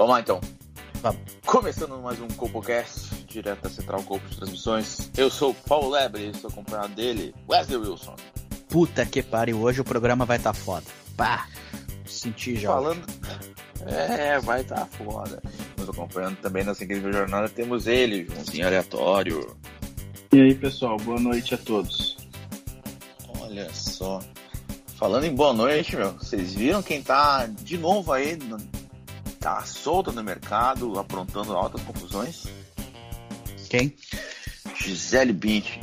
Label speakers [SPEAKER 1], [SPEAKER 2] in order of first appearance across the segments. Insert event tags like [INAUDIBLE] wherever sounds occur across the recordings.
[SPEAKER 1] Vamos lá então.
[SPEAKER 2] Vamos.
[SPEAKER 1] Começando mais um CopoCast, direto da Central Copo de Transmissões. Eu sou o Paulo Lebre e estou acompanhado dele, Wesley Wilson.
[SPEAKER 2] Puta que pariu, hoje o programa vai tá foda. Pá, senti já.
[SPEAKER 1] Falando. É, vai tá foda. Nos acompanhando também nessa incrível jornada temos ele, Joãozinho Aleatório.
[SPEAKER 3] E aí, pessoal, boa noite a todos.
[SPEAKER 1] Olha só. Falando em boa noite, meu, vocês viram quem tá de novo aí, no- tá solta no mercado, aprontando altas confusões?
[SPEAKER 2] Quem?
[SPEAKER 1] Gisele Bündchen.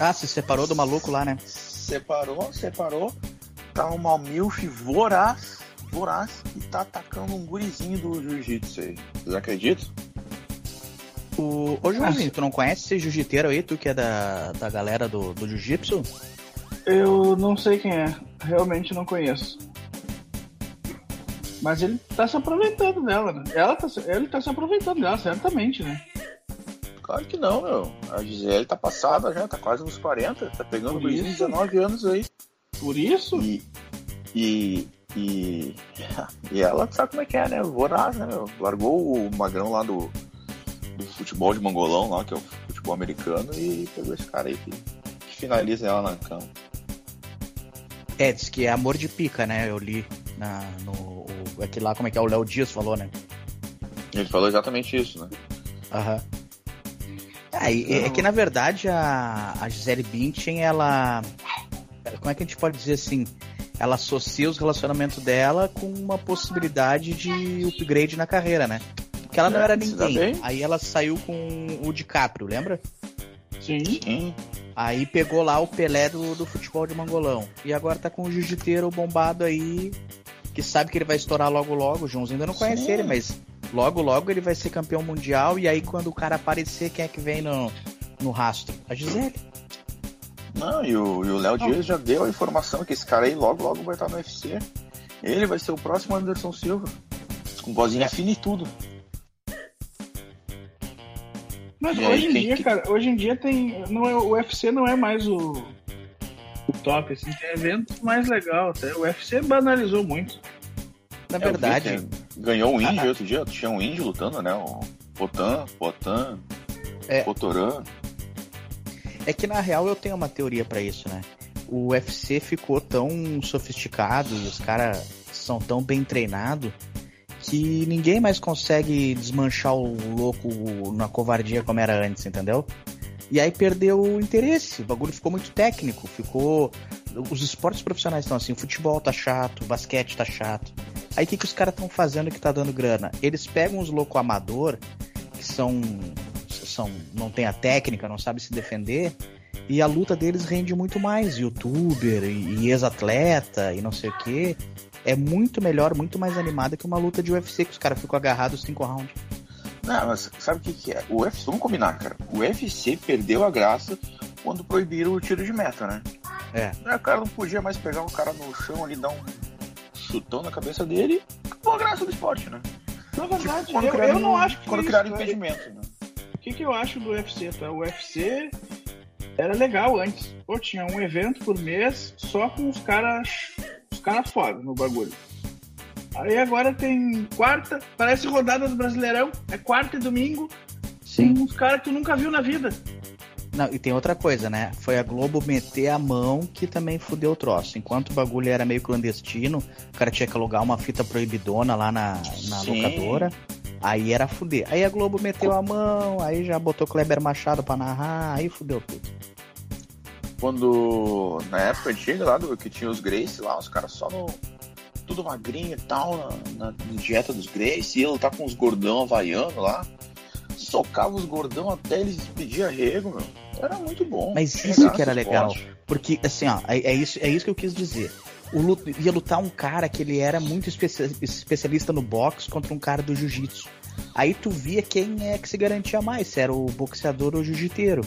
[SPEAKER 2] Ah, se separou do maluco lá, né?
[SPEAKER 1] Separou, separou. Tá uma milf voraz, voraz, e tá atacando um gurizinho do jiu-jitsu aí. Vocês acreditam?
[SPEAKER 2] O... Ô, Joãozinho, tu não conhece esse jiu-jiteiro aí, tu que é da, da galera do, do jiu-jitsu?
[SPEAKER 3] Eu não sei quem é, realmente não conheço. Mas ele tá se aproveitando dela, né? Ela tá, ele tá se aproveitando dela, certamente, né?
[SPEAKER 1] Claro que não, meu. A Gisele tá passada já, tá quase nos 40, tá pegando
[SPEAKER 3] Por
[SPEAKER 1] gurizinho de
[SPEAKER 3] isso?
[SPEAKER 1] 19 anos aí.
[SPEAKER 3] Por isso,
[SPEAKER 1] E. E. E. [LAUGHS] E ela sabe como é que é, né? Voraz, né, meu? Largou o magrão lá do, do futebol de mangolão lá, que é o futebol americano, e pegou esse cara aí que, que finaliza ela na cama.
[SPEAKER 2] É, diz que é amor de pica, né? Eu li na, no. O, aquele lá, como é que é? O Léo Dias falou, né?
[SPEAKER 1] Ele falou exatamente isso, né?
[SPEAKER 2] Aham. Ah, e- é, que na verdade a, a Gisele Bündchen, ela. Como é que a gente pode dizer assim? Ela associa os relacionamentos dela com uma possibilidade de upgrade na carreira, né? Porque ela não
[SPEAKER 1] É,
[SPEAKER 2] era ninguém.
[SPEAKER 1] bem.
[SPEAKER 2] Aí ela saiu com o DiCaprio, lembra?
[SPEAKER 3] sim.
[SPEAKER 1] Sim.
[SPEAKER 2] Aí pegou lá o Pelé do, do futebol de mangolão. E agora tá com o jiu-jiteiro bombado aí, que sabe que ele vai estourar logo logo. O Joãozinho ainda não conhece
[SPEAKER 1] Sim.
[SPEAKER 2] ele, mas logo logo ele vai ser campeão mundial. E aí quando o cara aparecer, quem é que vem no, no rastro? A Gisele.
[SPEAKER 1] Não, e o e o Léo Dias já deu a informação que esse cara aí logo, logo vai estar no UFC. Ele vai ser o próximo Anderson Silva. Com vozinha fina e tudo.
[SPEAKER 3] Mas
[SPEAKER 1] E aí,
[SPEAKER 3] hoje em
[SPEAKER 1] quem
[SPEAKER 3] dia,
[SPEAKER 1] que-
[SPEAKER 3] cara, hoje em dia tem. Não é, o UFC não é mais o, o top, assim, tem evento mais legal até. O UFC banalizou muito.
[SPEAKER 2] Na
[SPEAKER 1] É, vi
[SPEAKER 2] verdade,
[SPEAKER 1] que Ganhou um índio
[SPEAKER 2] Ah,
[SPEAKER 1] outro dia. Tinha um índio lutando, né? O Potan, Potan,
[SPEAKER 2] É.
[SPEAKER 1] Potorã.
[SPEAKER 2] é que na real eu tenho uma teoria pra isso, né? O UFC ficou tão sofisticado e os caras são tão bem treinados que ninguém mais consegue desmanchar o louco na covardia como era antes, entendeu? E aí perdeu o interesse, o bagulho ficou muito técnico, ficou. Os esportes profissionais estão assim, o futebol tá chato, o basquete tá chato. Aí o que, que os caras estão fazendo que tá dando grana? Eles pegam os loucos amador, que são. são não tem a técnica, não sabe se defender, e a luta deles rende muito mais. Youtuber e, e ex-atleta e não sei o que. É muito melhor, muito mais animada que uma luta de UFC, que os caras ficam agarrados cinco rounds.
[SPEAKER 1] Não, mas sabe o que, que é? O UFC, vamos combinar, cara. O UFC perdeu a graça quando proibiram o tiro de meta, né?
[SPEAKER 2] É.
[SPEAKER 1] O cara não podia mais pegar o cara no chão ali, dar um chutão na cabeça dele. Acabou a graça do esporte, né?
[SPEAKER 3] Na verdade,
[SPEAKER 1] Quando
[SPEAKER 3] eu,
[SPEAKER 1] criaram,
[SPEAKER 3] eu não acho que
[SPEAKER 1] Quando
[SPEAKER 3] foi
[SPEAKER 1] criaram
[SPEAKER 3] isso, tá?
[SPEAKER 1] impedimento, né?
[SPEAKER 3] O que, que eu acho do UFC, tá? O UFC era legal antes. Pô, tinha um evento por mês só com os caras os caras foda no bagulho. Aí agora tem quarta, parece rodada do Brasileirão, é quarta e domingo,
[SPEAKER 2] Sim.
[SPEAKER 3] com uns caras que tu nunca viu na vida.
[SPEAKER 2] Não, e tem outra coisa, né? Foi a Globo meter a mão que também fudeu o troço. Enquanto o bagulho era meio clandestino, o cara tinha que alugar uma fita proibidona lá na, na locadora. Aí era fuder. Aí a Globo meteu a mão, aí já botou Kleber Machado pra narrar, aí fudeu tudo.
[SPEAKER 1] Quando. Na época antiga lá do que tinha os Grace lá, os caras só no. Tudo magrinho e tal, na, na dieta dos Grace, e ele tá com os gordão havaiano lá. Socava os gordão até eles pedir arrego, meu. Era muito bom.
[SPEAKER 2] Mas isso que era legal.
[SPEAKER 1] esporte.
[SPEAKER 2] Porque, assim, ó, é, é isso, é isso que eu quis dizer. o lut- ia lutar um cara que ele era muito especia- especialista no boxe contra um cara do jiu-jitsu. Aí tu via quem é que se garantia mais, se era o boxeador ou o jiu-jiteiro.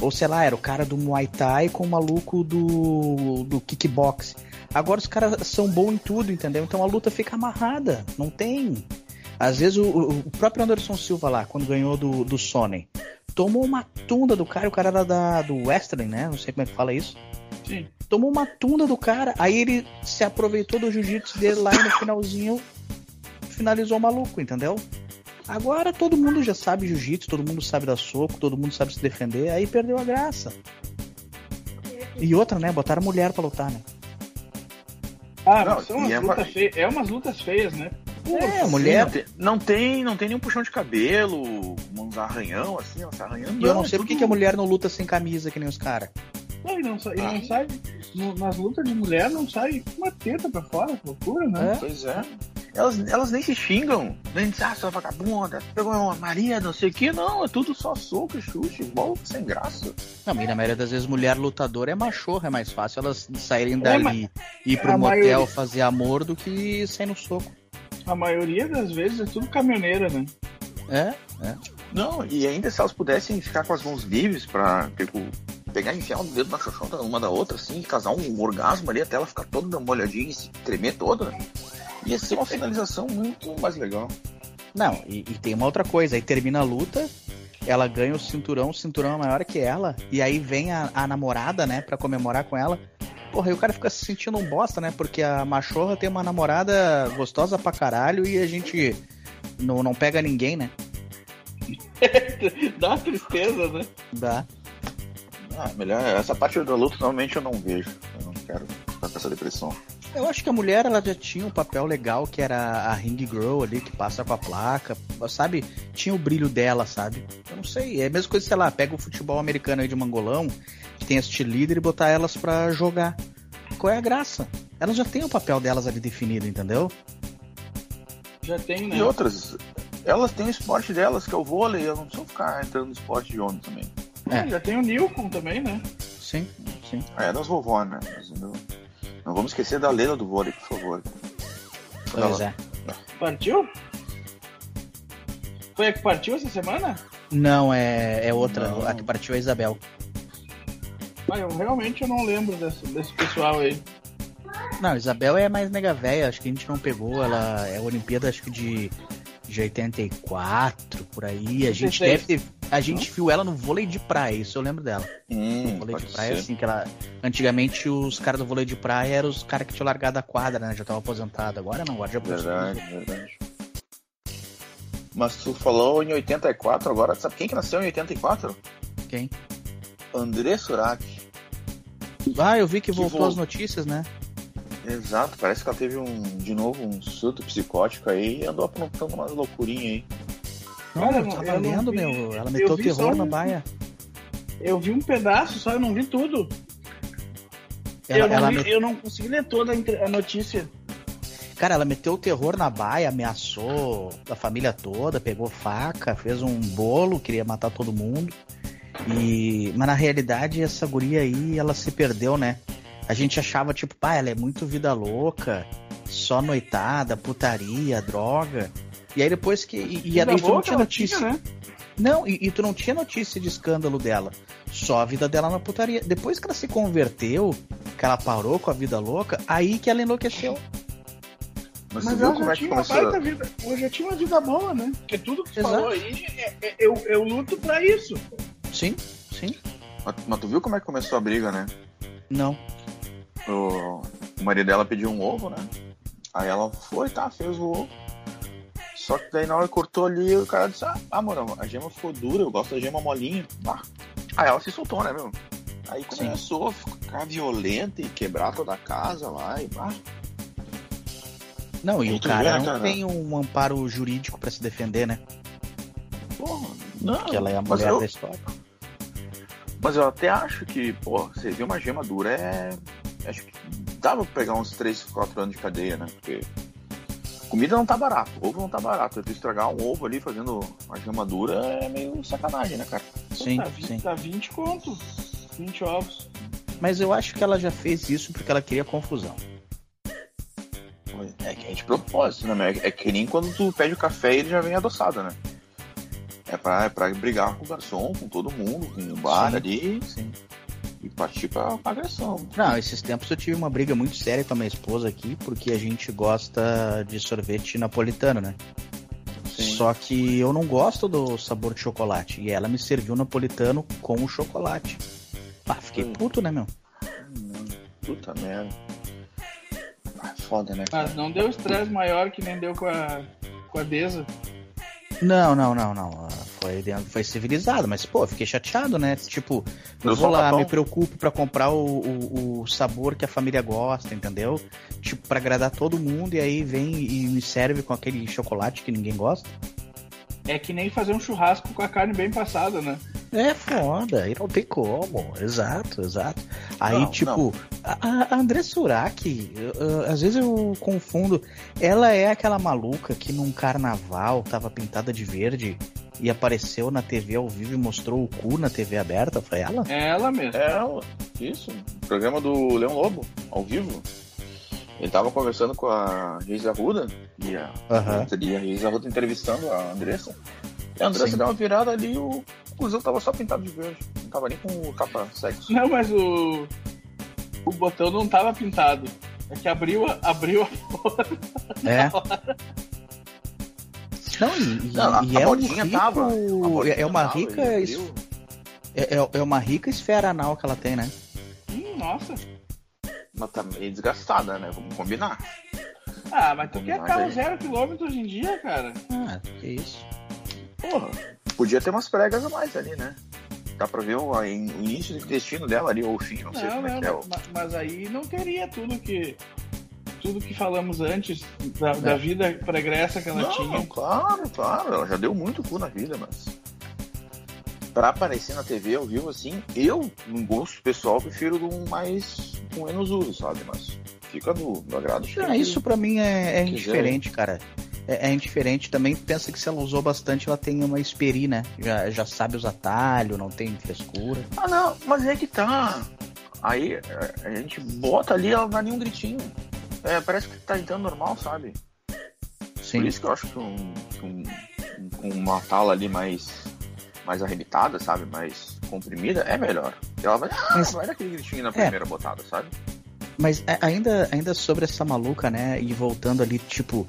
[SPEAKER 2] Ou sei lá, era o cara do Muay Thai com o maluco do, do kickbox. Agora os caras são bons em tudo, entendeu? Então a luta fica amarrada, não tem. Às vezes o, o- próprio Anderson Silva lá, quando ganhou do, do Sony, tomou uma tunda do cara, o cara era da, do Western, né? Não sei como é que fala isso.
[SPEAKER 3] Sim.
[SPEAKER 2] Tomou uma tunda do cara, aí ele se aproveitou do jiu-jitsu dele lá e no finalzinho finalizou o maluco, entendeu? Agora todo mundo já sabe jiu-jitsu, todo mundo sabe dar soco, todo mundo sabe se defender, aí perdeu a graça. E outra, né? Botaram mulher pra lutar, né?
[SPEAKER 3] Ah,
[SPEAKER 1] Não,
[SPEAKER 3] são umas
[SPEAKER 1] é
[SPEAKER 3] lutas
[SPEAKER 1] uma-
[SPEAKER 3] feias. É umas lutas feias, né?
[SPEAKER 2] É,
[SPEAKER 1] Não
[SPEAKER 2] mulher.
[SPEAKER 1] tem, não tem, não tem nenhum puxão de cabelo, uns arranhão, assim, ó, se arranhando.
[SPEAKER 2] E eu não
[SPEAKER 1] é
[SPEAKER 2] sei por que
[SPEAKER 1] tudo-
[SPEAKER 2] que a mulher não luta sem camisa, que nem os caras.
[SPEAKER 3] Não, e não, e
[SPEAKER 1] Ah.
[SPEAKER 3] não sai. no- nas lutas de mulher não sai uma teta pra fora, que loucura, né?
[SPEAKER 2] É?
[SPEAKER 1] Pois é. Elas, elas nem se xingam. Nem dizem, ah, sua vagabunda, pegou uma Maria, não sei o que. Não, é tudo só soco e chute, igual sem graça.
[SPEAKER 2] Não, e na maioria das vezes mulher lutadora é machorra, é mais fácil elas saírem
[SPEAKER 3] É,
[SPEAKER 2] dali e ir pro motel
[SPEAKER 3] maioria-
[SPEAKER 2] fazer amor do que sair no soco.
[SPEAKER 3] A maioria das vezes é tudo caminhoneira, né?
[SPEAKER 2] É, é.
[SPEAKER 1] Não, e ainda se elas pudessem ficar com as mãos livres pra tipo, pegar e enfiar o dedo na xoxota uma da outra, assim, e casar um orgasmo ali até ela ficar toda molhadinha e se tremer toda, ia ser uma finalização muito mais legal.
[SPEAKER 2] Não, e, e tem uma outra coisa, aí termina a luta, ela ganha o cinturão, o cinturão é maior que ela, e aí vem a, a namorada, né, pra comemorar com ela. Porra, aí o cara fica se sentindo um bosta, né? Porque a machorra tem uma namorada gostosa pra caralho e a gente não, não pega ninguém, né? [LAUGHS]
[SPEAKER 3] Dá tristeza, né?
[SPEAKER 2] Dá.
[SPEAKER 1] Ah, melhor, essa parte da luta normalmente eu não vejo. Eu não quero ficar com essa depressão.
[SPEAKER 2] Eu acho que a mulher ela já tinha um papel legal, que era a ring girl ali, que passa com a placa, sabe? Tinha o brilho dela, sabe? Eu não sei, é a mesma coisa, sei lá, pega o futebol americano aí de mangolão, que tem as líder e botar elas pra jogar. Qual é a graça? Elas já têm o papel delas ali definido, entendeu?
[SPEAKER 3] Já tem, né?
[SPEAKER 1] E outras, elas têm o esporte delas, que é o vôlei, elas não precisam ficar entrando no esporte de homem também.
[SPEAKER 2] É.
[SPEAKER 3] Já tem o Nilcon também, né?
[SPEAKER 2] Sim, sim.
[SPEAKER 1] Ah, é das vovó, né? Mas não, vamos esquecer da Leila do vôlei, por favor.
[SPEAKER 2] Pois é.
[SPEAKER 3] Partiu? Foi a que partiu essa semana?
[SPEAKER 2] Não, é, é outra.
[SPEAKER 1] Não.
[SPEAKER 2] A que partiu é a Isabel.
[SPEAKER 3] Ah, eu realmente eu não lembro desse, desse pessoal aí.
[SPEAKER 2] Não, Isabel é mais nega velha, acho que a gente não pegou. Ela é Olimpíada, acho que de, de 84, por aí. A gente
[SPEAKER 3] 86.
[SPEAKER 2] deve ter. A gente viu ela no vôlei de praia, isso eu lembro dela.
[SPEAKER 1] Hum,
[SPEAKER 2] vôlei de praia,
[SPEAKER 1] ser.
[SPEAKER 2] assim, que ela. Antigamente os caras do vôlei de praia eram os caras que tinham largado a quadra, né? Já estavam aposentados. Agora não, agora já
[SPEAKER 1] Verdade, verdade. Mas tu falou em 84 agora, sabe quem que nasceu em 84?
[SPEAKER 2] Quem?
[SPEAKER 1] André Surak.
[SPEAKER 2] Ah, eu vi que
[SPEAKER 1] Que
[SPEAKER 2] voltou
[SPEAKER 1] vol-
[SPEAKER 2] as notícias, né?
[SPEAKER 1] Exato, parece que ela teve um, de novo um surto psicótico aí e andou aprontando umas loucurinhas aí.
[SPEAKER 2] Não, eu
[SPEAKER 3] não-
[SPEAKER 2] tava
[SPEAKER 3] eu não
[SPEAKER 2] lendo,
[SPEAKER 3] vi-
[SPEAKER 2] meu. Ela
[SPEAKER 3] eu
[SPEAKER 2] meteu terror
[SPEAKER 3] só
[SPEAKER 2] na
[SPEAKER 3] um-
[SPEAKER 2] baia.
[SPEAKER 3] Eu vi um pedaço, só eu não vi tudo.
[SPEAKER 2] Ela,
[SPEAKER 3] eu, não vi-
[SPEAKER 2] met-
[SPEAKER 3] eu não consegui ler toda a notícia.
[SPEAKER 2] Cara, ela meteu o terror na baia, ameaçou a família toda, pegou faca, fez um bolo, queria matar todo mundo. E mas na realidade essa guria aí, ela se perdeu, né? A gente achava tipo, pá, ela é muito vida louca, só noitada, putaria, droga. E aí depois que e, e, e tu não tinha notícia,
[SPEAKER 3] tinha, né?
[SPEAKER 2] não, e, e tu não tinha notícia de escândalo dela. Só a vida dela na putaria. Depois que ela se converteu, que ela parou com a vida louca, aí que ela enlouqueceu.
[SPEAKER 1] Mas,
[SPEAKER 3] Mas ela
[SPEAKER 1] como
[SPEAKER 3] já
[SPEAKER 1] é que
[SPEAKER 3] tinha uma
[SPEAKER 1] começou?
[SPEAKER 3] baita vida. Eu já tinha uma vida boa, né? Porque tudo que tu
[SPEAKER 2] Exato.
[SPEAKER 3] falou aí, é- é- eu, eu luto pra isso.
[SPEAKER 2] Sim, sim.
[SPEAKER 1] Mas, mas tu viu como é que começou a briga, né?
[SPEAKER 2] Não.
[SPEAKER 1] O, o marido dela pediu um ovo, né? Aí ela foi, tá, fez o ovo. Só que daí na hora que cortou ali, o cara disse, ah, amor, a gema ficou dura, eu gosto da gema molinha. Ah. Aí ela se soltou, né, meu? Aí começou a ficar violenta e quebrar toda a casa lá e ah,
[SPEAKER 2] Não, e o
[SPEAKER 1] Muito
[SPEAKER 2] cara
[SPEAKER 1] bem,
[SPEAKER 2] não
[SPEAKER 1] cara.
[SPEAKER 2] tem um amparo jurídico pra se defender, né?
[SPEAKER 1] porra, não.
[SPEAKER 2] Porque ela é a mulher
[SPEAKER 1] eu-
[SPEAKER 2] da história.
[SPEAKER 1] Mas eu até acho que, pô, você viu uma gema dura é. Acho que dava pra pegar uns 3, 4 anos de cadeia, né? Porque comida não tá barato, ovo não tá barato. Tu estragar um ovo ali fazendo uma gema dura é meio sacanagem, né, cara?
[SPEAKER 2] Sim,
[SPEAKER 3] tá, 20,
[SPEAKER 2] sim.
[SPEAKER 3] tá 20 conto. 20 ovos.
[SPEAKER 2] Mas eu acho que ela já fez isso porque ela queria confusão.
[SPEAKER 1] é de propósito, né? É, é que nem quando tu pede o café e ele já vem adoçado, né? É pra, é pra brigar com o garçom, com todo mundo, com o bar
[SPEAKER 2] Sim.
[SPEAKER 1] ali
[SPEAKER 2] Sim.
[SPEAKER 1] E partir pra, agressão.
[SPEAKER 2] Não, esses tempos eu tive uma briga muito séria com a minha esposa aqui, porque a gente gosta de sorvete napolitano, né?
[SPEAKER 1] Sim.
[SPEAKER 2] Só que eu não gosto do sabor de chocolate. E ela me serviu napolitano com o chocolate. Ah, fiquei
[SPEAKER 1] Hum.
[SPEAKER 2] puto, né, meu?
[SPEAKER 1] Hum, Puta merda. Ah, foda, né? cara?
[SPEAKER 3] Mas não deu estresse maior que nem deu com a, com a Deza.
[SPEAKER 2] Não, não, não, não. Foi, foi civilizado, mas, pô, eu fiquei chateado, né? Tipo, eu vou lá, me preocupo pra comprar o, o, o sabor que a família gosta, entendeu? Tipo, pra agradar todo mundo, e aí vem e me serve com aquele chocolate que ninguém gosta.
[SPEAKER 3] É que nem fazer um churrasco com a carne bem passada, né?
[SPEAKER 2] É foda, aí não tem como. Exato, exato. Aí,
[SPEAKER 1] Não,
[SPEAKER 2] tipo, a, a André Surak, às vezes eu confundo. Ela é aquela maluca que num carnaval tava pintada de verde e apareceu na TV ao vivo e mostrou o cu na TV aberta. Foi ela?
[SPEAKER 3] É ela mesmo.
[SPEAKER 1] É, isso. Programa do Leão Lobo, ao vivo. Ele tava conversando com a Geise Arruda e a, e a Geise Arruda entrevistando a Andressa. E a Andressa
[SPEAKER 2] Sim.
[SPEAKER 1] deu uma virada ali e o cuzão tava só pintado de verde. Não tava nem com o tapa sexo.
[SPEAKER 3] Não, mas o. O botão não tava pintado. É que abriu, a- abriu a [LAUGHS] porra.
[SPEAKER 2] É. Não, e, e-
[SPEAKER 1] Não, a,
[SPEAKER 2] e
[SPEAKER 1] a
[SPEAKER 2] é um rico,
[SPEAKER 1] tava.
[SPEAKER 2] é uma
[SPEAKER 1] tava,
[SPEAKER 2] rica, es- é, é- é uma rica esfera anal que ela tem, né?
[SPEAKER 3] Hum, nossa.
[SPEAKER 1] Mas tá meio desgastada, né? Vamos combinar.
[SPEAKER 3] Ah, mas tu quer carro
[SPEAKER 1] aí-
[SPEAKER 3] zero quilômetro hoje em dia, cara?
[SPEAKER 2] Ah, que isso.
[SPEAKER 1] Porra, podia ter umas pregas a mais ali, né? Dá pra ver o, a- o início do intestino dela ali, ou o fim, não, sei
[SPEAKER 3] Não,
[SPEAKER 1] como é
[SPEAKER 3] não,
[SPEAKER 1] que é. o-
[SPEAKER 3] ma- mas aí não teria tudo que. Tudo que falamos antes da, da
[SPEAKER 2] É.
[SPEAKER 3] vida pregressa que ela
[SPEAKER 1] Não,
[SPEAKER 3] tinha.
[SPEAKER 1] claro, claro, ela já deu muito cu na vida, mas. Pra aparecer na TV ao vivo assim, eu, num gosto pessoal, prefiro um mais. com menos uso, sabe? Mas fica do, do agrado.
[SPEAKER 2] Ah, isso pra mim é, é
[SPEAKER 1] quiser.
[SPEAKER 2] indiferente, cara. É, é indiferente. Também pensa que se ela usou bastante, ela tem uma esperi, né? Já, já sabe os atalhos, não tem frescura.
[SPEAKER 1] Ah, não, mas é que tá. Aí a gente bota ali, ela não dá nenhum gritinho. É, parece que tá entrando normal, sabe?
[SPEAKER 2] Sim.
[SPEAKER 1] Por isso que eu acho que um, um- um- com uma tala ali mais, mais arrebitada, sabe? Mais comprimida, é melhor. Ela vai, ah,
[SPEAKER 2] Mas-
[SPEAKER 1] vai dar aquele gritinho na
[SPEAKER 2] É.
[SPEAKER 1] primeira botada, sabe?
[SPEAKER 2] Mas a- ainda, ainda sobre essa maluca, né? E voltando ali, tipo,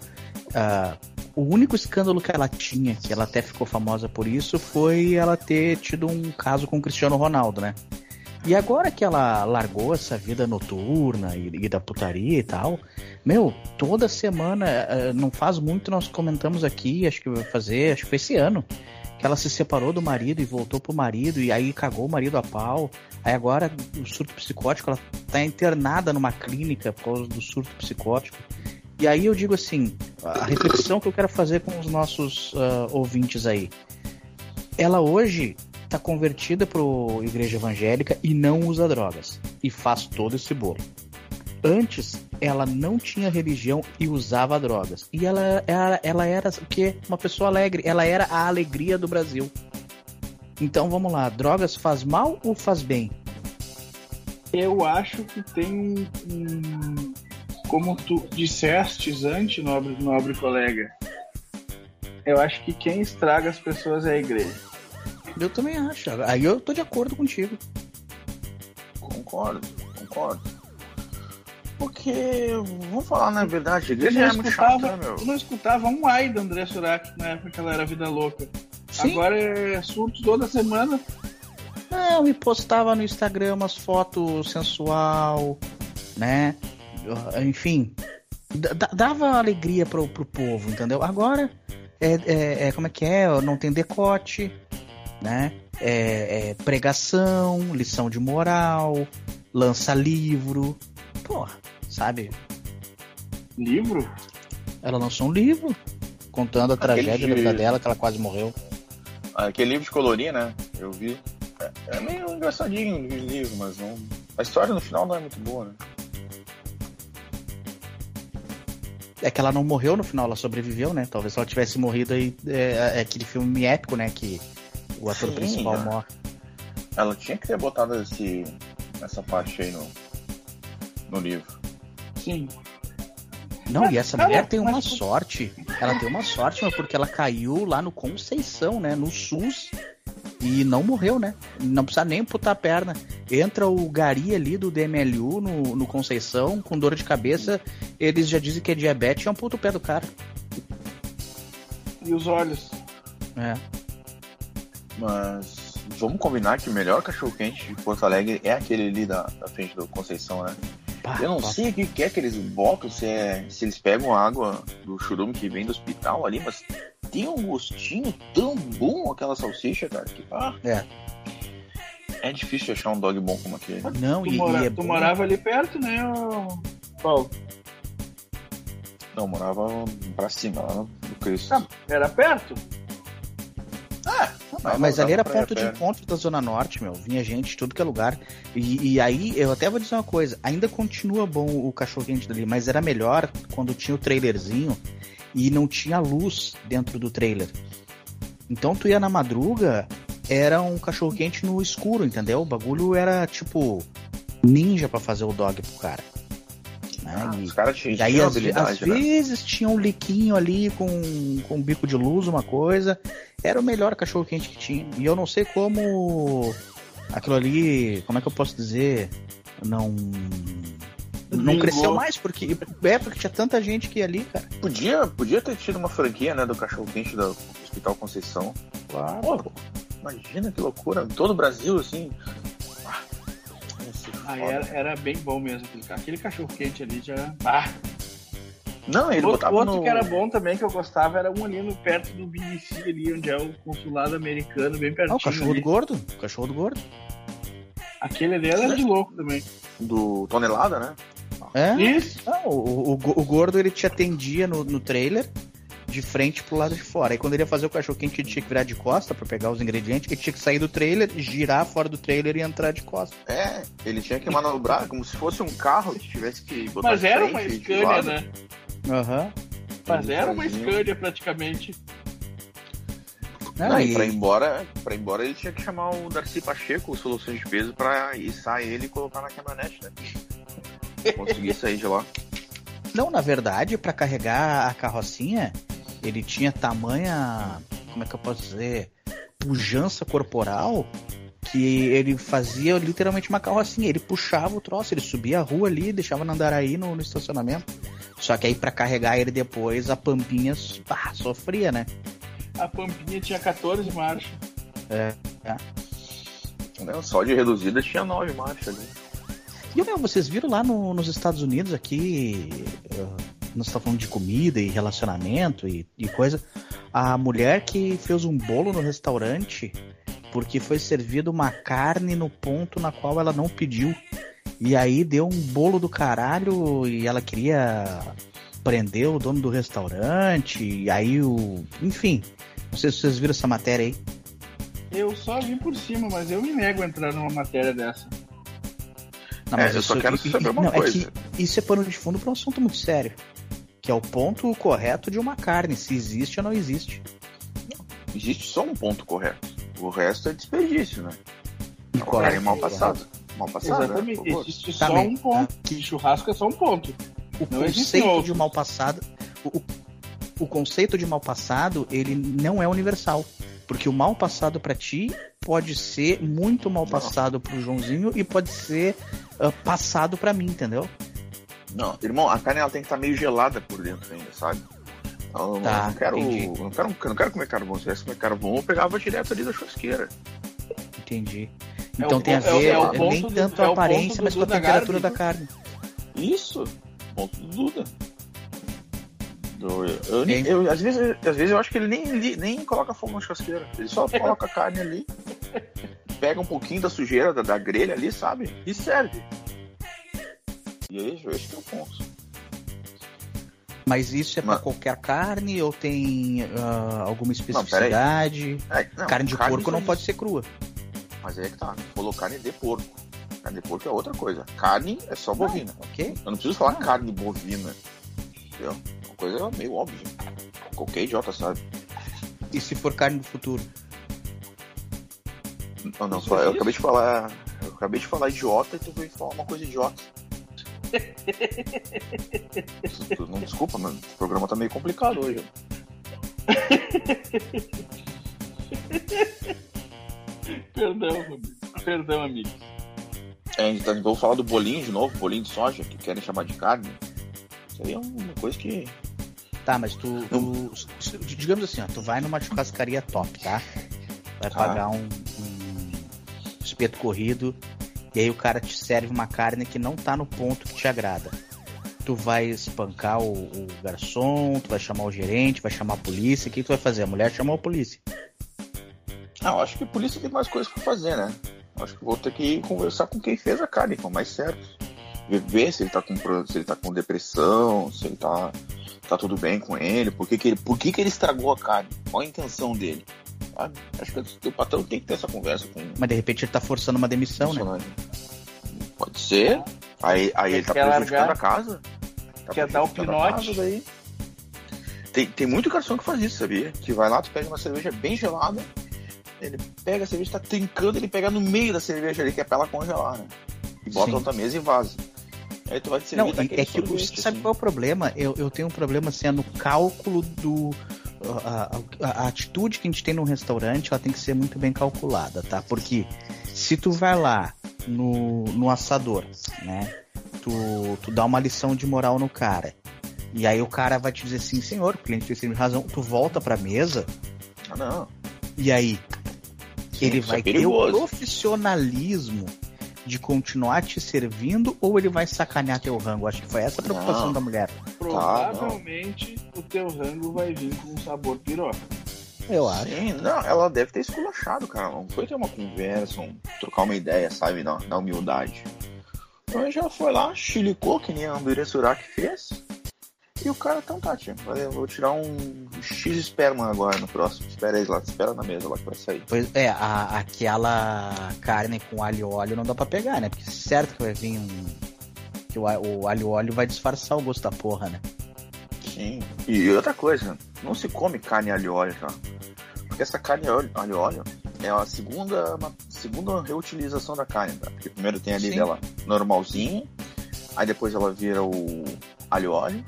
[SPEAKER 2] ah, o único escândalo que ela tinha, que ela até ficou famosa por isso, foi ela ter tido um caso com o Cristiano Ronaldo, né? E agora que ela largou essa vida noturna e, e da putaria e tal, meu, toda semana, ah, não faz muito, nós comentamos aqui, acho que vai fazer, acho que foi esse ano, que ela se separou do marido e voltou pro marido, e aí cagou o marido a pau. Aí agora, o surto psicótico, ela tá internada numa clínica por causa do surto psicótico. E aí eu digo assim, a reflexão que eu quero fazer com os nossos ah, ouvintes aí. Ela hoje tá convertida pro igreja evangélica e não usa drogas. E faz todo esse bolo. Antes, ela não tinha religião e usava drogas. E ela, ela, ela era o quê? Uma pessoa alegre. Ela era a alegria do Brasil. Então vamos lá, drogas faz mal ou faz bem?
[SPEAKER 3] Eu acho que tem um. como tu disseste antes, nobre, nobre colega, eu acho que quem estraga as pessoas é a igreja.
[SPEAKER 2] Eu também acho. Aí eu tô de acordo contigo.
[SPEAKER 1] Concordo, concordo. Porque, vamos falar na verdade, a igreja
[SPEAKER 3] não,
[SPEAKER 1] é muito chata,
[SPEAKER 3] escutava,
[SPEAKER 1] né, meu?
[SPEAKER 3] tu não escutava um ai da André Surak na época que ela era vida louca.
[SPEAKER 2] Sim.
[SPEAKER 3] Agora é surto toda semana.
[SPEAKER 2] Não, e postava no Instagram umas fotos sensual, né? Enfim, dava alegria pro, pro povo, entendeu? Agora, é, é- é- como é que é? Não tem decote, né? É, é pregação, lição de moral, lança livro. Porra, sabe?
[SPEAKER 3] Livro?
[SPEAKER 2] Ela lançou um livro contando a
[SPEAKER 1] Aquele
[SPEAKER 2] tragédia da
[SPEAKER 1] de-
[SPEAKER 2] vida dela, que ela quase morreu.
[SPEAKER 1] Aquele livro de colorir, né? Eu vi. É, é meio engraçadinho o livro, mas não. A história no final não é muito boa, né?
[SPEAKER 2] É que ela não morreu no final, ela sobreviveu, né? Talvez se ela tivesse morrido aí. É, é aquele filme épico, né? Que o ator
[SPEAKER 1] Sim,
[SPEAKER 2] principal
[SPEAKER 1] né?
[SPEAKER 2] morre.
[SPEAKER 1] Ela tinha que ter botado esse, essa parte aí no, no livro.
[SPEAKER 3] Sim.
[SPEAKER 2] Não, e essa
[SPEAKER 3] Cara,
[SPEAKER 2] mulher tem uma
[SPEAKER 3] mas-
[SPEAKER 2] sorte. Ela tem uma sorte, mas porque ela caiu lá no Conceição, né? No SUS. E não morreu, né? Não precisa nem putar a perna. Entra o Gari ali do DMLU no, no Conceição, com dor de cabeça. Eles já dizem que é diabetes e amputa o pé do cara.
[SPEAKER 3] E os olhos.
[SPEAKER 2] É.
[SPEAKER 1] Mas vamos combinar que o melhor cachorro-quente de Porto Alegre é aquele ali da, da frente do Conceição, né?
[SPEAKER 2] Pá,
[SPEAKER 1] Eu não
[SPEAKER 2] pá.
[SPEAKER 1] sei o que que é que eles botam, se, é, se eles pegam a água do churume que vem do hospital ali, mas tem um gostinho tão bom aquela salsicha, cara, que ah,
[SPEAKER 2] É.
[SPEAKER 1] é difícil achar um dog bom como aquele.
[SPEAKER 2] Não,
[SPEAKER 3] Tu,
[SPEAKER 2] e,
[SPEAKER 3] mora-
[SPEAKER 2] e é
[SPEAKER 3] tu
[SPEAKER 2] bom.
[SPEAKER 3] morava ali perto, né, Paulo?
[SPEAKER 1] Não, eu morava pra cima, lá no, no Cristo.
[SPEAKER 3] Tá, era perto?
[SPEAKER 2] Mas, mas ali era ponto de encontro da Zona Norte, meu. Vinha gente de tudo que é lugar. E, e aí, eu até vou dizer uma coisa: ainda continua bom o cachorro quente dali, mas era melhor quando tinha o trailerzinho e não tinha luz dentro do trailer. Então tu ia na madruga, era um cachorro quente no escuro, entendeu? O bagulho era tipo ninja pra fazer o dog pro cara. Né?
[SPEAKER 1] Ah,
[SPEAKER 2] E-
[SPEAKER 1] os caras tinham tinham
[SPEAKER 2] às, às
[SPEAKER 1] né?
[SPEAKER 2] vezes, tinha um liquinho ali com, com um bico de luz, uma coisa. Era o melhor cachorro quente que tinha. E eu não sei como aquilo ali, como é que eu posso dizer, não. Não
[SPEAKER 3] Vingou.
[SPEAKER 2] cresceu mais, porque é porque tinha tanta gente que ia ali, cara.
[SPEAKER 1] Podia, podia ter tido uma franquia, né, do cachorro-quente do Hospital Conceição.
[SPEAKER 2] Claro.
[SPEAKER 1] Pô, imagina que loucura. Todo o Brasil, assim. Ah,
[SPEAKER 3] Ah,
[SPEAKER 1] foda.
[SPEAKER 3] era, era bem bom mesmo. aquele ca- Aquele cachorro quente ali já. Ah,
[SPEAKER 1] Não, ele
[SPEAKER 3] outro
[SPEAKER 1] botava
[SPEAKER 3] outro
[SPEAKER 1] no...
[SPEAKER 3] que era bom também que eu gostava era um ali no perto do BBC ali, onde é o consulado americano, bem
[SPEAKER 2] Ah,
[SPEAKER 3] pertinho.
[SPEAKER 2] o cachorro
[SPEAKER 3] ali.
[SPEAKER 2] do gordo? O cachorro do gordo.
[SPEAKER 3] Aquele ali era de louco também.
[SPEAKER 1] do Tonelada, né?
[SPEAKER 2] É?
[SPEAKER 3] Isso.
[SPEAKER 2] Não, o, o, o gordo ele te atendia no, no trailer de frente pro lado de fora. Aí quando ele ia fazer o cachorro quente, ele tinha que virar de costa pra pegar os ingredientes, ele tinha que sair do trailer, girar fora do trailer e entrar de costa.
[SPEAKER 1] É, ele tinha que manobrar como se fosse um carro que tivesse que botar
[SPEAKER 3] Mas
[SPEAKER 1] de
[SPEAKER 3] era
[SPEAKER 1] frente,
[SPEAKER 3] uma Scania,
[SPEAKER 1] lado.
[SPEAKER 3] né?
[SPEAKER 2] Aham.
[SPEAKER 3] Mas
[SPEAKER 1] Ele
[SPEAKER 3] era uma. Scania praticamente.
[SPEAKER 1] Não,
[SPEAKER 2] Ah,
[SPEAKER 1] e
[SPEAKER 2] e-
[SPEAKER 1] pra ir embora, pra ir embora ele tinha que chamar o Darcy Pacheco, o Soluções de Peso, pra içar ele e colocar na caminhonete, né? Conseguir sair de lá.
[SPEAKER 2] Não, na verdade, pra carregar a carrocinha, ele tinha tamanha, como é que eu posso dizer, pujança corporal, que ele fazia literalmente uma carrocinha. Ele puxava o troço, ele subia a rua ali, deixava no Andaraí no, no estacionamento. Só que aí pra carregar ele depois, a Pampinha pá, sofria, né?
[SPEAKER 3] A Pampinha tinha 14 marchas.
[SPEAKER 2] É.
[SPEAKER 1] Né? Só de reduzida tinha nove marchas ali.
[SPEAKER 2] E meu, vocês viram lá no- nos Estados Unidos aqui, eh, nós estamos falando de comida e relacionamento e, e coisa, a mulher que fez um bolo no restaurante porque foi servido uma carne no ponto na qual ela não pediu. E aí deu um bolo do caralho e ela queria prender o dono do restaurante, e aí o. Enfim, não sei se vocês viram essa matéria aí.
[SPEAKER 3] Eu só vi por cima, mas eu me nego a entrar numa matéria dessa.
[SPEAKER 2] Não,
[SPEAKER 1] É,
[SPEAKER 2] mas
[SPEAKER 1] eu só quero
[SPEAKER 2] e- e-
[SPEAKER 1] saber uma
[SPEAKER 2] não,
[SPEAKER 1] coisa.
[SPEAKER 2] É que isso é pano de fundo para um assunto muito sério. Que é o ponto correto de uma carne, se existe ou não existe.
[SPEAKER 1] Existe só um ponto correto. O resto é desperdício, né?
[SPEAKER 2] E
[SPEAKER 1] O
[SPEAKER 2] qual é?
[SPEAKER 1] é mal passado. Mal passado,
[SPEAKER 3] Exatamente.
[SPEAKER 1] né? Por favor.
[SPEAKER 3] Existe
[SPEAKER 2] Tá
[SPEAKER 3] só um ponto. De churrasco é só um ponto.
[SPEAKER 2] O
[SPEAKER 3] Não
[SPEAKER 2] conceito de mal passado. O, o- o conceito de mal passado, ele não é universal. Porque o mal passado pra ti pode ser muito mal passado pro Joãozinho e pode ser ah, passado pra mim, entendeu?
[SPEAKER 1] Não, irmão, a carne ela tem que estar meio gelada por dentro ainda, sabe? Eu não-
[SPEAKER 2] Tá,
[SPEAKER 1] não quero,
[SPEAKER 2] entendi.
[SPEAKER 1] eu não quero, eu não quero comer carvão. Se tivesse comer carvão, eu pegava direto ali da churrasqueira.
[SPEAKER 2] Entendi.
[SPEAKER 3] É
[SPEAKER 2] Então
[SPEAKER 3] o
[SPEAKER 2] tem a
[SPEAKER 3] ponto- é o-
[SPEAKER 2] ver
[SPEAKER 3] é o
[SPEAKER 2] nem
[SPEAKER 3] do-
[SPEAKER 2] tanto
[SPEAKER 3] é
[SPEAKER 2] a aparência, mas com a temperatura da carne.
[SPEAKER 1] Isso, ponto do Duda. Do- eu,
[SPEAKER 2] Hein?
[SPEAKER 1] eu- às, vezes, às vezes eu acho que ele nem, nem coloca fogo na churrasqueira. Ele só [LAUGHS] coloca a carne ali, pega um pouquinho da sujeira da, da grelha ali, sabe? E serve. E aí, que é o ponto.
[SPEAKER 2] Mas isso é pra
[SPEAKER 1] Mas-
[SPEAKER 2] qualquer carne ou tem ah, alguma
[SPEAKER 1] Não,
[SPEAKER 2] especificidade?
[SPEAKER 1] É, não,
[SPEAKER 2] carne de porco não pode ser crua.
[SPEAKER 1] Mas aí é que tá. Falou carne de porco. Carne de porco é outra coisa. Carne é só bovina.
[SPEAKER 2] Ok?
[SPEAKER 1] Eu não preciso falar carne bovina. Entendeu? Uma coisa meio óbvia. Qualquer idiota sabe.
[SPEAKER 2] E se for carne do futuro?
[SPEAKER 1] Não, não, só- eu acabei de falar. Eu acabei de falar idiota e tu veio falar uma coisa idiota. Não desculpa, mas o programa tá meio complicado hoje. [LAUGHS]
[SPEAKER 3] Perdão, Rubens. Perdão, amigo.
[SPEAKER 1] É, tá, vamos falar do bolinho de novo, bolinho de soja, que querem chamar de carne. Isso aí é uma coisa que.
[SPEAKER 2] Tá, mas tu, tu- digamos assim, ó, tu vai numa churrascaria top, tá? Vai
[SPEAKER 1] Tá.
[SPEAKER 2] pagar um, um espeto corrido e aí o cara te serve uma carne que não tá no ponto que te agrada. Tu vai espancar o, o garçom, tu vai chamar o gerente, vai chamar a polícia. O que tu vai fazer? A mulher chamou a polícia.
[SPEAKER 1] Ah, eu acho que a polícia tem mais coisas pra fazer, né? Eu acho que vou ter que conversar com quem fez a carne, com mais certo. Ver se ele tá com, se ele tá com depressão, se ele tá, tá tudo bem com ele, por que, que ele, por que, que ele estragou a carne, qual a intenção dele. Sabe? Acho que o patrão tem que ter essa conversa com o
[SPEAKER 2] Mas de repente ele tá forçando uma demissão, né?
[SPEAKER 1] Pode ser. Aí, aí ele tá prejudicando
[SPEAKER 3] largar?
[SPEAKER 1] a casa. Tá
[SPEAKER 3] Quer dar o pinote?
[SPEAKER 1] daí. Tem, tem muito garçom que faz isso, sabia? Que vai lá, tu pega uma cerveja bem gelada, ele pega a cerveja, tá trincando, ele pega no meio da cerveja ali, que é pra ela congelar, né? E bota
[SPEAKER 2] Sim.
[SPEAKER 1] outra mesa e vaza. Aí tu vai te servir
[SPEAKER 2] Não, é que o-
[SPEAKER 1] sorvete,
[SPEAKER 2] sabe
[SPEAKER 1] assim.
[SPEAKER 2] qual é o problema? Eu, eu tenho um problema assim, é no cálculo do. A, a- a atitude que a gente tem num restaurante ela tem que ser muito bem calculada, tá? Porque se tu vai lá no, no assador, né? Tu, tu dá uma lição de moral no cara. E aí o cara vai te dizer assim, senhor, o cliente tem sempre razão, tu volta pra mesa,
[SPEAKER 1] Ah, não.
[SPEAKER 2] e aí ele
[SPEAKER 1] isso é
[SPEAKER 2] vai ter o profissionalismo de continuar te servindo ou ele vai sacanear teu rango? Acho que foi essa a preocupação
[SPEAKER 1] Não.
[SPEAKER 2] da mulher.
[SPEAKER 3] Provavelmente o teu rango vai vir com sabor piroca.
[SPEAKER 2] Eu acho.
[SPEAKER 1] Sim, não, ela deve ter esculachado, cara. Não foi ter uma conversa, um, trocar uma ideia, sabe? Na, na humildade. Então já foi lá, chilicou, que nem a André Surak fez. E o cara, então tá, tia. Valeu, vou tirar um X esperma agora no próximo. Espera aí lá, espera na mesa lá que vai sair.
[SPEAKER 2] Pois é, a- aquela carne com alho e óleo não dá pra pegar, né? Porque certo que vai vir um. Que o, o alho e óleo vai disfarçar o gosto da porra, né?
[SPEAKER 1] Sim. E outra coisa, não se come carne alho óleo, tá? Porque essa carne alho óleo é a segunda, uma segunda reutilização da carne, tá? Porque primeiro tem ali
[SPEAKER 2] Sim.
[SPEAKER 1] dela normalzinha, aí depois ela vira o alho e óleo,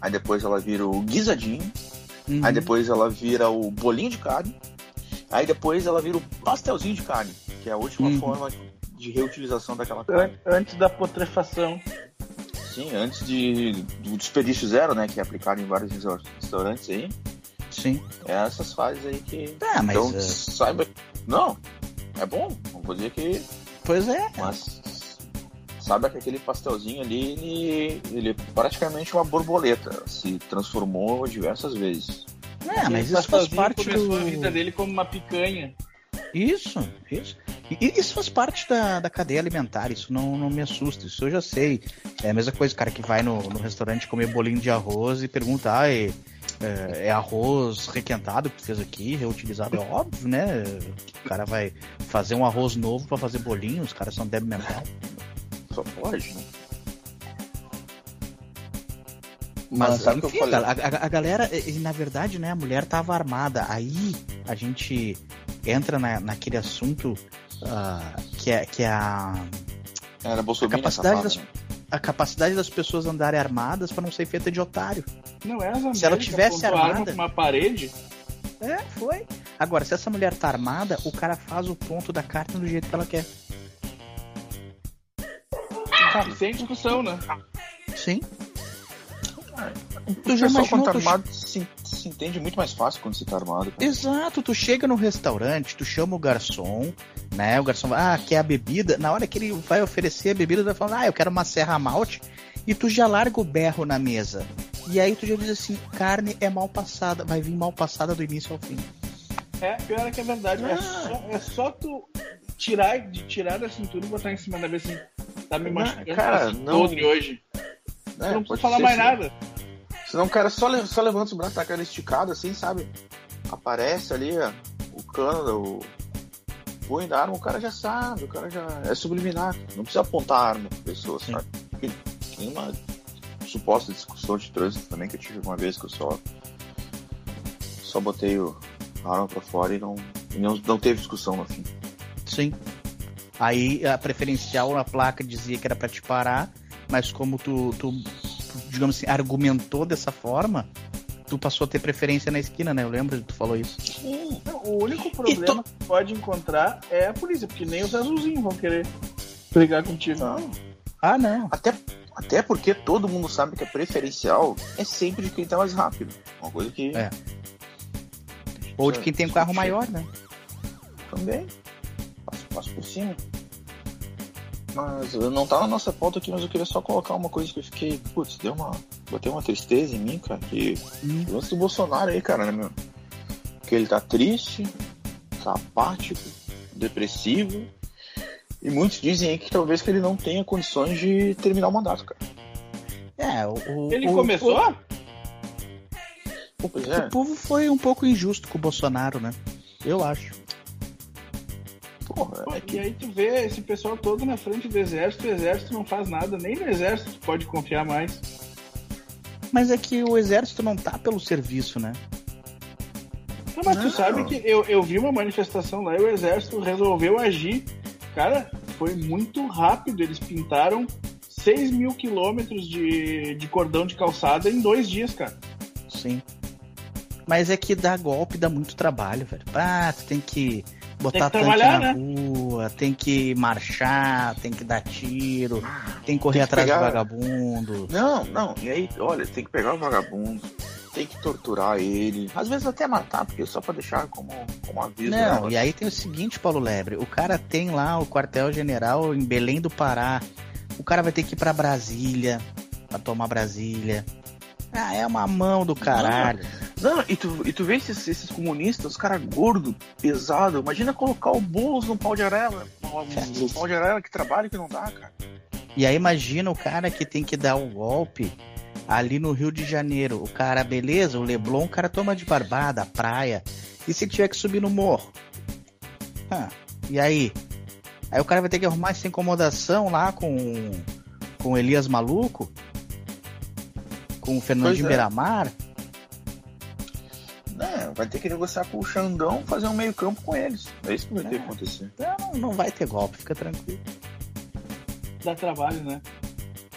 [SPEAKER 1] aí depois ela vira o guisadinho,
[SPEAKER 2] Uhum.
[SPEAKER 1] aí depois ela vira o bolinho de carne, aí depois ela vira o pastelzinho de carne, que é a última
[SPEAKER 2] Uhum.
[SPEAKER 1] forma de reutilização daquela carne.
[SPEAKER 3] An- Antes da putrefação.
[SPEAKER 1] Sim, antes de, do desperdício zero, né, que é aplicado em vários restaur- restaurantes aí,
[SPEAKER 2] Sim.
[SPEAKER 1] é essas fases aí que.
[SPEAKER 2] Tá, mas.
[SPEAKER 1] então,
[SPEAKER 2] eh,
[SPEAKER 1] saiba. Não, é bom, não vou dizer que.
[SPEAKER 2] pois é.
[SPEAKER 1] Mas. Saiba que aquele pastelzinho ali, ele, ele é praticamente uma borboleta. Se transformou diversas vezes.
[SPEAKER 2] É, mas isso faz parte
[SPEAKER 3] começou
[SPEAKER 2] do.
[SPEAKER 3] a vida dele como uma picanha.
[SPEAKER 2] Isso, isso. E isso faz parte da, da cadeia alimentar, isso não, não me assusta, isso eu já sei. É a mesma coisa, o cara que vai no, no restaurante comer bolinho de arroz e pergunta, ah, é, é- é arroz requentado que tu fez aqui, reutilizado? É óbvio, né? O cara vai fazer um arroz novo pra fazer bolinho, os caras são débil mental.
[SPEAKER 1] Só pode, né?
[SPEAKER 2] Mas,
[SPEAKER 1] sabe o que eu
[SPEAKER 2] enfim,
[SPEAKER 1] falei?
[SPEAKER 2] a, a- a galera, e, na verdade, né, a mulher tava armada. Aí a gente entra na, naquele assunto ah, que, é, que é a,
[SPEAKER 1] Era Bolsonaro
[SPEAKER 2] A capacidade das-
[SPEAKER 1] né?
[SPEAKER 2] a capacidade das pessoas andarem armadas pra não ser feita de otário.
[SPEAKER 3] Não é as
[SPEAKER 2] Se ela tivesse armada-
[SPEAKER 3] uma parede?
[SPEAKER 2] É, foi. Agora, se essa mulher tá armada, o cara faz o ponto da carta do jeito que ela quer.
[SPEAKER 3] Sem discussão, né?
[SPEAKER 2] Sim.
[SPEAKER 1] O
[SPEAKER 2] Tu já imaginou,
[SPEAKER 1] quando tá
[SPEAKER 2] tu-
[SPEAKER 1] armado, se, se entende muito mais fácil quando se tá armado. cara.
[SPEAKER 2] Exato, tu chega no restaurante, tu chama o garçom, né? O garçom vai, ah, quer a bebida? Na hora que ele vai oferecer a bebida, ele vai falar, ah, eu quero uma serra malte. E tu já larga o berro na mesa. E aí tu já diz assim, carne é mal passada, vai vir mal passada do início ao fim.
[SPEAKER 3] É, pior é que é verdade. É,
[SPEAKER 1] Ah.
[SPEAKER 3] só, é só tu tirar, de tirar da cintura e botar em cima da mesa assim. Tá me machucando
[SPEAKER 1] cara,
[SPEAKER 3] assim,
[SPEAKER 1] não-
[SPEAKER 3] hoje.
[SPEAKER 1] É,
[SPEAKER 3] não
[SPEAKER 1] pode
[SPEAKER 3] precisa falar mais
[SPEAKER 1] sim.
[SPEAKER 3] nada.
[SPEAKER 1] Senão o cara só, só levanta os braços, tá aquela esticada assim, sabe? Aparece ali ó, o cano, o punho da arma, o cara já sabe, o cara já é subliminar. Não precisa apontar a arma pra pessoa,
[SPEAKER 2] Sim.
[SPEAKER 1] sabe? Porque tem uma suposta discussão de trânsito também que eu tive uma vez que eu só só botei o, a arma pra fora e não, e não, não teve discussão no fim.
[SPEAKER 2] Sim. Aí a preferencial na placa dizia que era pra te parar, mas como tu, tu, digamos assim, argumentou dessa forma, tu passou a ter preferência na esquina, né? Eu lembro que tu falou isso.
[SPEAKER 3] Sim. O único problema que tu pode encontrar é a polícia, porque nem os azulzinhos vão querer brigar contigo.
[SPEAKER 1] Não.
[SPEAKER 2] Ah, não.
[SPEAKER 1] Até, até porque todo mundo sabe que a preferencial é sempre de quem tá mais rápido. Uma coisa que.
[SPEAKER 2] É. Ou de quem tem um carro maior, né?
[SPEAKER 1] Também. Passo, passo por cima. Mas não tá na nossa pauta aqui, mas eu queria só colocar uma coisa que eu fiquei. Putz, deu uma. Botei uma tristeza em mim, cara. Que.
[SPEAKER 2] Hum.
[SPEAKER 1] O lance do Bolsonaro aí, cara, né, meu? Que ele tá triste, tá apático, depressivo. E muitos dizem aí que talvez que ele não tenha condições de terminar o mandato, cara.
[SPEAKER 2] É, o, o-
[SPEAKER 3] Ele
[SPEAKER 2] o-
[SPEAKER 3] começou?
[SPEAKER 1] Pois
[SPEAKER 2] O,
[SPEAKER 1] é.
[SPEAKER 2] o povo foi um pouco injusto com o Bolsonaro, né? Eu acho.
[SPEAKER 1] Porra, é
[SPEAKER 3] E
[SPEAKER 1] que.
[SPEAKER 3] aí tu vê esse pessoal todo na frente do exército, o exército não faz nada, nem no exército tu pode confiar mais.
[SPEAKER 2] Mas é que o exército não tá pelo serviço, né?
[SPEAKER 3] Não, mas
[SPEAKER 1] Não.
[SPEAKER 3] tu sabe que eu, eu vi uma manifestação lá e o exército resolveu agir. Cara, foi muito rápido. Eles pintaram 6 mil quilômetros de, de cordão de calçada em dois dias, cara.
[SPEAKER 2] Sim. Mas é que dar golpe dá muito trabalho, velho. Ah, tu tem que botar
[SPEAKER 3] Tem que
[SPEAKER 2] tanque na
[SPEAKER 3] né?
[SPEAKER 2] rua, tem que marchar, tem que dar tiro, tem que correr
[SPEAKER 1] Tem que
[SPEAKER 2] atrás
[SPEAKER 1] pegar-
[SPEAKER 2] do vagabundo.
[SPEAKER 1] Não, não. E aí, olha, tem que pegar o vagabundo, tem que torturar ele. Às vezes até matar, porque só pra deixar como, como aviso.
[SPEAKER 2] Não,
[SPEAKER 1] né?
[SPEAKER 2] e aí tem o seguinte, Paulo Lebre, o cara tem lá o quartel-general em Belém do Pará, o cara vai ter que ir pra Brasília, pra tomar Brasília. Ah, é uma mão do caralho.
[SPEAKER 1] Não, e tu, e tu vê esses, esses comunistas, os caras gordos, pesado. Imagina colocar o Boulos no pau de arela. No, pau de arela que trabalha que não dá, cara.
[SPEAKER 2] E aí imagina o cara que tem que dar o golpe ali no Rio de Janeiro. O cara, beleza, o Leblon, o cara toma de barbada, praia. E se tiver que subir no morro? Ah, e aí? Aí o cara vai ter que arrumar essa incomodação lá com com o Elias Maluco? Com o Fernandinho
[SPEAKER 1] é.
[SPEAKER 2] Beiramar?
[SPEAKER 1] Né, vai ter que negociar com o Xandão, fazer um meio campo com eles. É isso que vai ter
[SPEAKER 2] É.
[SPEAKER 1] que acontecer.
[SPEAKER 2] Não, não vai ter golpe, fica tranquilo.
[SPEAKER 3] Dá trabalho, né?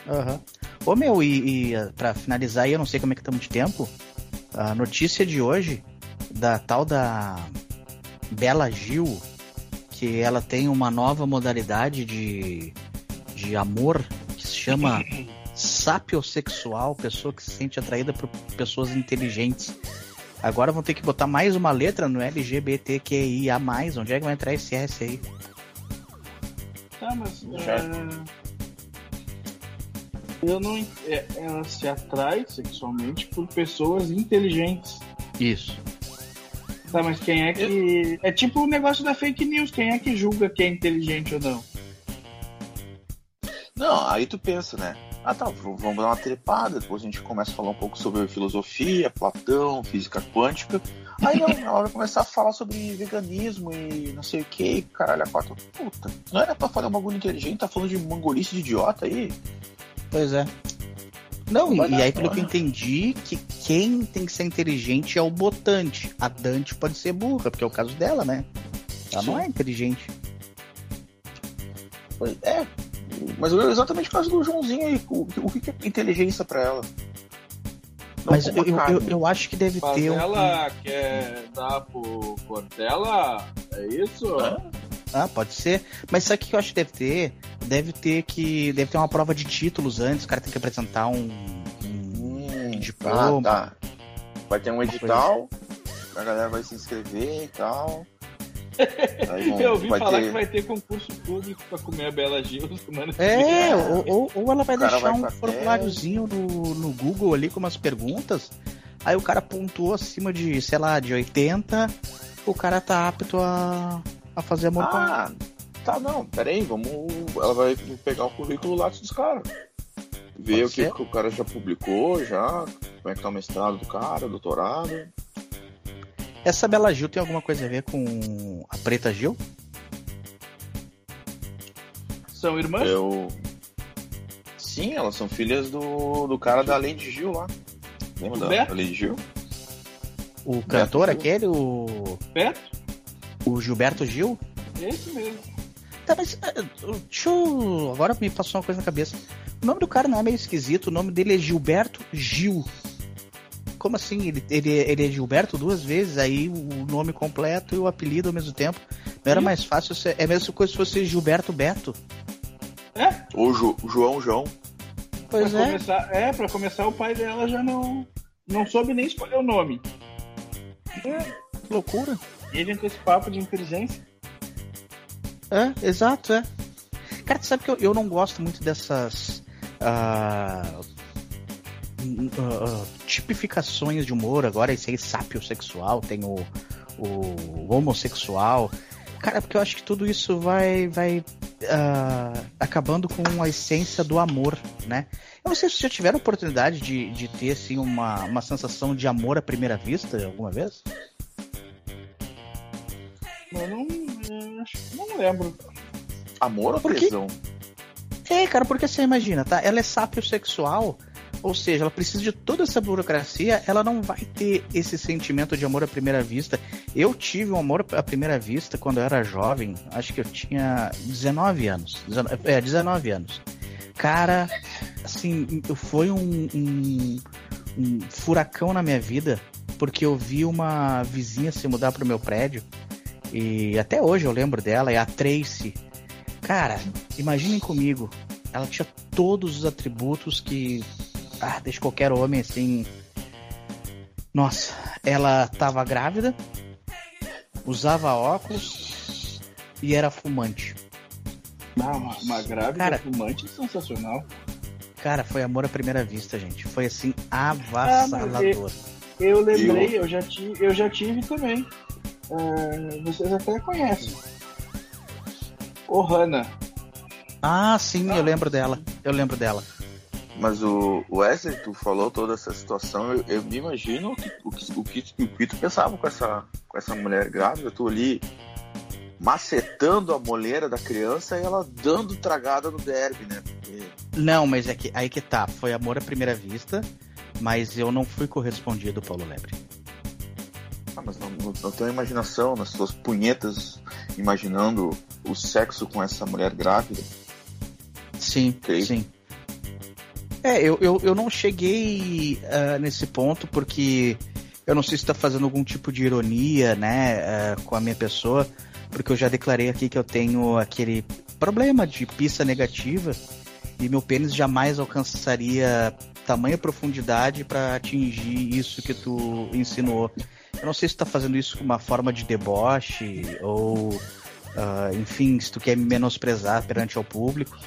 [SPEAKER 2] Aham. Ô meu, e, e ah, pra finalizar aí, eu não sei como é que estamos de tempo. A notícia de hoje da tal da Bela Gil, que ela tem uma nova modalidade de, de amor que se chama [LAUGHS] sapiosexual, pessoa que se sente atraída por pessoas inteligentes. Agora vão ter que botar mais uma letra no LGBTQIA+, onde é que vai entrar esse S aí?
[SPEAKER 3] Tá, mas.
[SPEAKER 1] Já.
[SPEAKER 3] é, Eu não. é, Ela se atrai sexualmente por pessoas inteligentes.
[SPEAKER 2] Isso.
[SPEAKER 3] Tá, mas quem é que. É tipo o negócio da fake news. Quem é que julga quem é inteligente ou não?
[SPEAKER 1] Não, aí tu pensa, né? Ah tá, vamos dar uma trepada, depois a gente começa a falar um pouco sobre filosofia, Platão, física quântica. Aí não, ela vai começar a falar sobre veganismo e não sei o que, caralho, a quatro. Puta, não era pra falar um bagulho inteligente, tá falando de mongolice de idiota aí?
[SPEAKER 2] Pois é. Não, e, e aí pelo que eu entendi, que quem tem que ser inteligente é o botante. A Dante pode ser burra, porque é o caso dela, né? Ela não
[SPEAKER 1] Sim.
[SPEAKER 2] é inteligente.
[SPEAKER 1] Pois É, mas é exatamente o caso do Joãozinho aí. O, o que é inteligência pra ela? Não
[SPEAKER 2] Mas eu, eu, eu, eu acho que deve
[SPEAKER 3] Mas
[SPEAKER 2] ter um.
[SPEAKER 3] ela quer dar pro Cortella? É isso?
[SPEAKER 1] Hã?
[SPEAKER 2] Ah, pode ser. Mas sabe o que eu acho que deve ter? Deve ter que. Deve ter uma prova de títulos antes, o cara tem que apresentar um. um-
[SPEAKER 1] Hum,
[SPEAKER 2] diploma.
[SPEAKER 1] tá, tá. Vai ter um edital, a galera vai se inscrever e tal. Aí
[SPEAKER 3] Eu ouvi falar
[SPEAKER 1] ter-
[SPEAKER 3] que vai ter concurso público pra comer a Bela Gil semana
[SPEAKER 2] É, ou, ou, ou ela vai
[SPEAKER 1] O
[SPEAKER 2] deixar
[SPEAKER 1] vai
[SPEAKER 2] um formuláriozinho no, no Google ali com umas perguntas. Aí o cara pontuou acima de, sei lá, de 80, o cara tá apto a, a fazer amor.
[SPEAKER 1] Ah, tá não, peraí, vamos. Ela vai pegar o currículo lá dos caras. Ver
[SPEAKER 2] Pode
[SPEAKER 1] o que, que o cara já publicou, já, como é que tá o mestrado do cara, doutorado.
[SPEAKER 2] Essa Bela Gil tem alguma coisa a ver com a Preta Gil?
[SPEAKER 3] São irmãs?
[SPEAKER 1] Eu. Sim, elas são filhas do, do cara da Lady Gil lá. Lembra da,
[SPEAKER 3] Beto?
[SPEAKER 1] Lady Gil?
[SPEAKER 2] O cantor
[SPEAKER 1] Gil.
[SPEAKER 2] aquele, o,
[SPEAKER 3] Perto?
[SPEAKER 2] o Gilberto Gil?
[SPEAKER 3] Esse mesmo.
[SPEAKER 2] Tá, mas uh, deixa eu... Agora me passou uma coisa na cabeça. O nome do cara não é meio esquisito, o nome dele é Gilberto Gil. Como assim? Ele, ele, ele é Gilberto duas vezes, aí o nome completo e o apelido ao mesmo tempo. Não era mais fácil ser. É a mesma coisa se fosse Gilberto Beto.
[SPEAKER 3] É?
[SPEAKER 1] Ou jo, João João.
[SPEAKER 2] Pois
[SPEAKER 3] pra
[SPEAKER 2] é.
[SPEAKER 3] Começar, é, pra começar, o pai dela já não, não soube nem escolher o nome.
[SPEAKER 2] Que loucura.
[SPEAKER 3] E ele entra esse papo de inteligência.
[SPEAKER 2] É, exato, é. Cara, tu sabe que eu, eu não gosto muito dessas. ah, ah, tipificações de humor agora, esse aí sapiosexual, tem o, o homossexual. Cara, porque eu acho que tudo isso vai, vai ah, acabando com a essência do amor, né? Eu não sei se vocês já tiveram oportunidade de, de ter assim, uma, uma sensação de amor à primeira vista alguma vez?
[SPEAKER 3] Eu não, que não lembro.
[SPEAKER 1] Amor ou
[SPEAKER 2] Por quê?
[SPEAKER 1] tesão?
[SPEAKER 2] É, cara, porque você imagina, tá? Ela é sapiosexual, ou seja, ela precisa de toda essa burocracia, ela não vai ter esse sentimento de amor à primeira vista. Eu tive um amor à primeira vista quando eu era jovem, acho que eu tinha 19 anos. 19, é, 19 anos. Cara, assim, foi um, um, um furacão na minha vida, porque eu vi uma vizinha se mudar pro meu prédio, e até hoje eu lembro dela, é a Tracy. Cara, imaginem comigo, ela tinha todos os atributos que ah, deixa qualquer homem assim. Nossa, ela tava grávida, usava óculos e era fumante.
[SPEAKER 3] Ah, uma, uma grávida
[SPEAKER 2] Cara.
[SPEAKER 3] fumante é sensacional.
[SPEAKER 2] Cara, foi amor à primeira vista, gente. Foi assim
[SPEAKER 3] Ah,
[SPEAKER 2] avassalador.
[SPEAKER 3] Eu lembrei, eu já tive, eu já tive também. É, vocês até conhecem. Ohana.
[SPEAKER 2] Ah, sim, eu lembro dela. Eu lembro dela.
[SPEAKER 1] Mas o Wesley, tu falou toda essa situação, eu, eu me imagino o que, o, que, o, que, tu pensava com essa, com essa mulher grávida, tu ali macetando a moleira da criança e ela dando tragada no derby, né? Porque
[SPEAKER 2] Não, mas é que aí que tá. Foi amor à primeira vista, mas eu não fui correspondido, Paulo Lebre.
[SPEAKER 1] Ah, mas não, não, não tem imaginação, nas suas punhetas, imaginando o sexo com essa mulher grávida.
[SPEAKER 2] Sim,
[SPEAKER 1] Ok.
[SPEAKER 2] sim. É, eu, eu, eu não cheguei ah, nesse ponto porque eu não sei se está fazendo algum tipo de ironia, né, ah, com a minha pessoa, porque eu já declarei aqui que eu tenho aquele problema de pista negativa e meu pênis jamais alcançaria tamanha profundidade para atingir isso que tu insinuou. Eu não sei se tu tá fazendo isso com uma forma de deboche ou, ah, enfim, se tu quer me menosprezar perante ao público.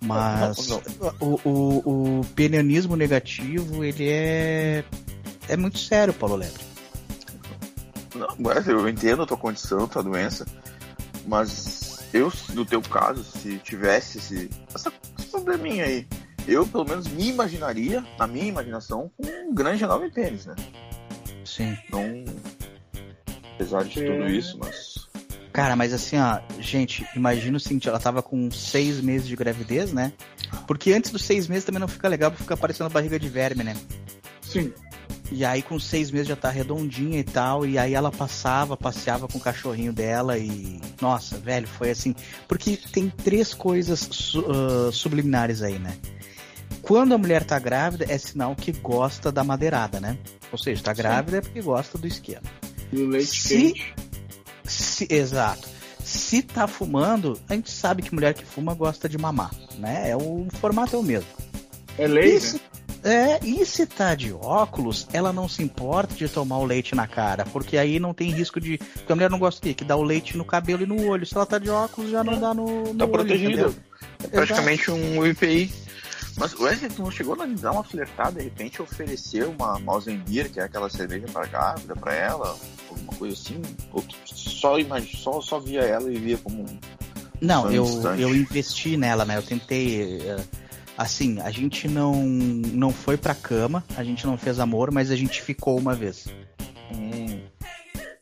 [SPEAKER 2] Mas
[SPEAKER 1] Não,
[SPEAKER 2] O, o, o penianismo negativo, ele é. É muito sério, Paulo Lebre.
[SPEAKER 1] Não, eu entendo a tua condição, tua doença, mas eu, no teu caso, se tivesse esse, essa, esse probleminha aí, eu pelo menos me imaginaria, na minha imaginação, com um grande enorme pênis, né?
[SPEAKER 2] Sim.
[SPEAKER 1] Não. Apesar de tudo
[SPEAKER 3] É.
[SPEAKER 1] isso, mas.
[SPEAKER 2] Cara, mas assim, ó, gente, imagina o seguinte, ela tava com seis meses de gravidez, né? Porque antes dos seis meses também não fica legal, porque fica parecendo barriga de verme, né?
[SPEAKER 3] Sim.
[SPEAKER 2] E aí com seis meses já tá redondinha e tal, e aí ela passava, passeava com o cachorrinho dela e. Nossa, velho, foi assim. Porque tem três coisas ah, subliminares aí, né? Quando a mulher tá grávida, é sinal que gosta da madeirada, né? Ou seja, tá grávida é porque gosta do esquema.
[SPEAKER 3] E o leite
[SPEAKER 2] Se-
[SPEAKER 3] quente.
[SPEAKER 2] Se- exato. Se tá fumando, a gente sabe que mulher que fuma gosta de mamar, né? É o, o formato é o mesmo.
[SPEAKER 3] É lei,
[SPEAKER 2] E
[SPEAKER 3] né?
[SPEAKER 2] é, e se tá de óculos, ela não se importa de tomar o leite na cara, porque aí não tem risco de. Porque a mulher não gosta de que dá o leite no cabelo e no olho. Se ela tá de óculos, já não dá no. no
[SPEAKER 1] Tá protegida. É praticamente um IPI. Mas o Wesley, não chegou a dar uma flertada, de repente oferecer uma Mausenbier, que é aquela cerveja para grávida, pra ela, alguma coisa assim? Ou só, imag... só, só via ela e via como um.
[SPEAKER 2] Não,
[SPEAKER 1] um
[SPEAKER 2] eu,
[SPEAKER 1] instante.
[SPEAKER 2] eu investi nela, né? Eu tentei. eh, Assim, a gente não, não foi pra cama, a gente não fez amor, mas a gente ficou uma vez.
[SPEAKER 1] Hum,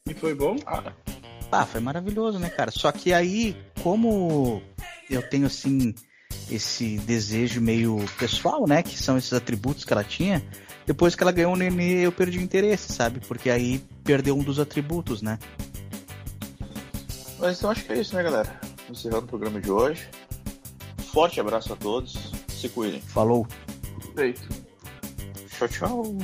[SPEAKER 3] E foi bom?
[SPEAKER 1] ah,
[SPEAKER 2] Ah, foi maravilhoso, né, cara? Só que aí, como eu tenho, assim, esse desejo meio pessoal, né? Que são esses atributos que ela tinha. Depois que ela ganhou o nenê, eu perdi o interesse, sabe? Porque aí perdeu um dos atributos, né?
[SPEAKER 1] Mas eu acho que é isso, né, galera? encerrando o programa de hoje. Forte abraço a todos. Se cuidem.
[SPEAKER 2] Falou.
[SPEAKER 3] Feito.
[SPEAKER 1] Tchau, tchau.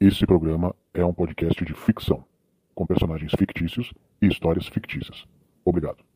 [SPEAKER 4] Esse programa é um podcast de ficção, com personagens fictícios e histórias fictícias. Obrigado.